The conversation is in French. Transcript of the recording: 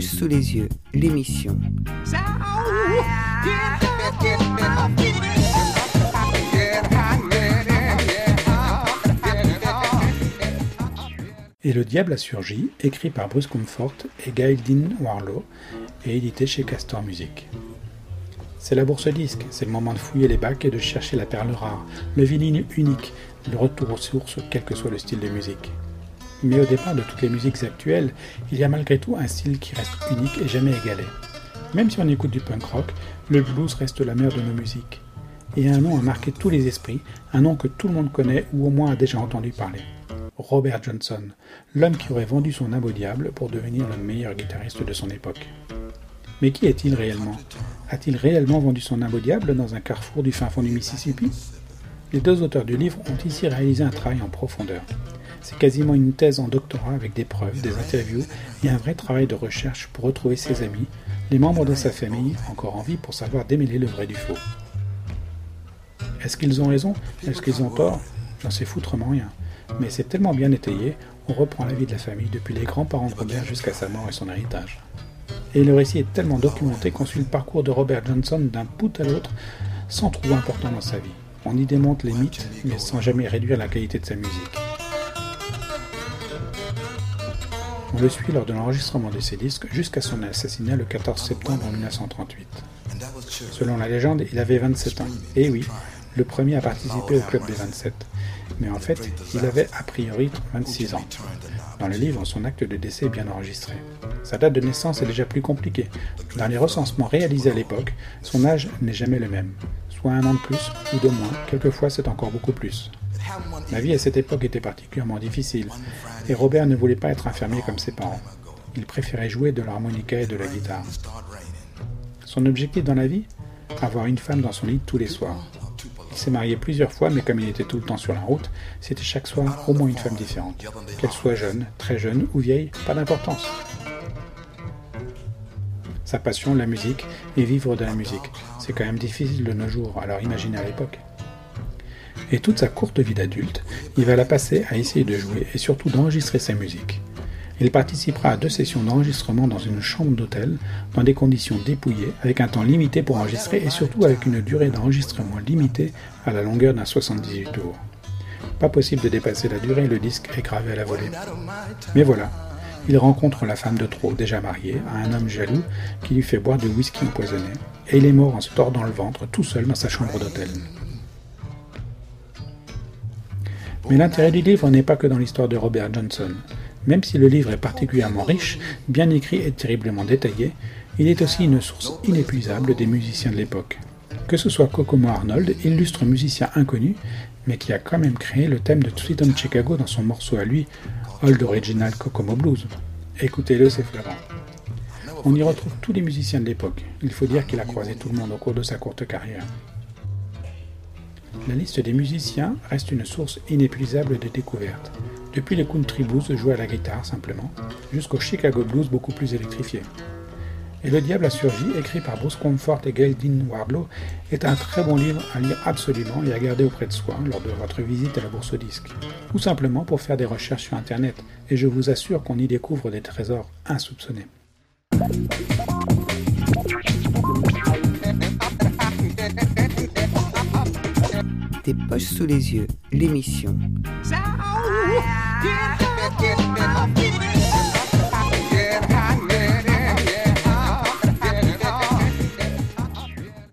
sous les yeux, l'émission. Et le diable a surgi, écrit par Bruce Comfort et Gail Dean Warlow, et édité chez Castor Music. C'est la bourse disque, c'est le moment de fouiller les bacs et de chercher la perle rare, le vinyle unique, le retour aux sources, quel que soit le style de musique. Mais au départ de toutes les musiques actuelles, il y a malgré tout un style qui reste unique et jamais égalé. Même si on écoute du punk rock, le blues reste la mère de nos musiques. Et un nom a marqué tous les esprits, un nom que tout le monde connaît ou au moins a déjà entendu parler. Robert Johnson, l'homme qui aurait vendu son âme au diable pour devenir le meilleur guitariste de son époque. Mais qui est-il réellement? A-t-il réellement vendu son âme au diable dans un carrefour du fin fond du Mississippi? Les deux auteurs du livre ont ici réalisé un travail en profondeur. C'est quasiment une thèse en doctorat avec des preuves, des interviews et un vrai travail de recherche pour retrouver ses amis, les membres de sa famille encore en vie pour savoir démêler le vrai du faux. Est-ce qu'ils ont raison? Est-ce qu'ils ont tort? J'en sais foutrement rien. Mais c'est tellement bien étayé, on reprend la vie de la famille depuis les grands-parents de Robert jusqu'à sa mort et son héritage. Et le récit est tellement documenté qu'on suit le parcours de Robert Johnson d'un bout à l'autre sans trouver important dans sa vie. On y démonte les mythes, mais sans jamais réduire la qualité de sa musique. On le suit lors de l'enregistrement de ses disques jusqu'à son assassinat le 14 septembre 1938. Selon la légende, il avait 27 ans. Et oui, le premier à participer au club des 27. Mais en fait, il avait a priori 26 ans. Dans le livre, son acte de décès est bien enregistré. Sa date de naissance est déjà plus compliquée. Dans les recensements réalisés à l'époque, son âge n'est jamais le même. Soit un an de plus ou de moins, quelquefois c'est encore beaucoup plus. La vie à cette époque était particulièrement difficile, et Robert ne voulait pas être infirmier comme ses parents. Il préférait jouer de l'harmonica et de la guitare. Son objectif dans la vie? Avoir une femme dans son lit tous les soirs. Il s'est marié plusieurs fois, mais comme il était tout le temps sur la route, c'était chaque soir au moins une femme différente. Qu'elle soit jeune, très jeune ou vieille, pas d'importance. Sa passion, la musique, et vivre de la musique. C'est quand même difficile de nos jours, alors imaginez à l'époque. Et toute sa courte vie d'adulte, il va la passer à essayer de jouer et surtout d'enregistrer sa musique. Il participera à deux sessions d'enregistrement dans une chambre d'hôtel, dans des conditions dépouillées, avec un temps limité pour enregistrer et surtout avec une durée d'enregistrement limitée à la longueur d'un 78 tours. Pas possible de dépasser la durée, le disque est gravé à la volée. Mais voilà, il rencontre la femme de trop, déjà mariée, à un homme jaloux qui lui fait boire du whisky empoisonné, et il est mort en se tordant le ventre tout seul dans sa chambre d'hôtel. Mais l'intérêt du livre n'est pas que dans l'histoire de Robert Johnson. Même si le livre est particulièrement riche, bien écrit et terriblement détaillé, il est aussi une source inépuisable des musiciens de l'époque. Que ce soit Kokomo Arnold, illustre musicien inconnu, mais qui a quand même créé le thème de Sweet Home Chicago dans son morceau à lui, Old Original Kokomo Blues. Écoutez-le, c'est flagrant. On y retrouve tous les musiciens de l'époque. Il faut dire qu'il a croisé tout le monde au cours de sa courte carrière. La liste des musiciens reste une source inépuisable de découvertes depuis les country blues joués à la guitare simplement, jusqu'au Chicago blues beaucoup plus électrifié. Et Le Diable a surgi, écrit par Bruce Comfort et Gail Dean Wardlow, est un très bon livre à lire absolument et à garder auprès de soi lors de votre visite à la bourse aux disques, ou simplement pour faire des recherches sur Internet, et je vous assure qu'on y découvre des trésors insoupçonnés. les poches sous les yeux, l'émission.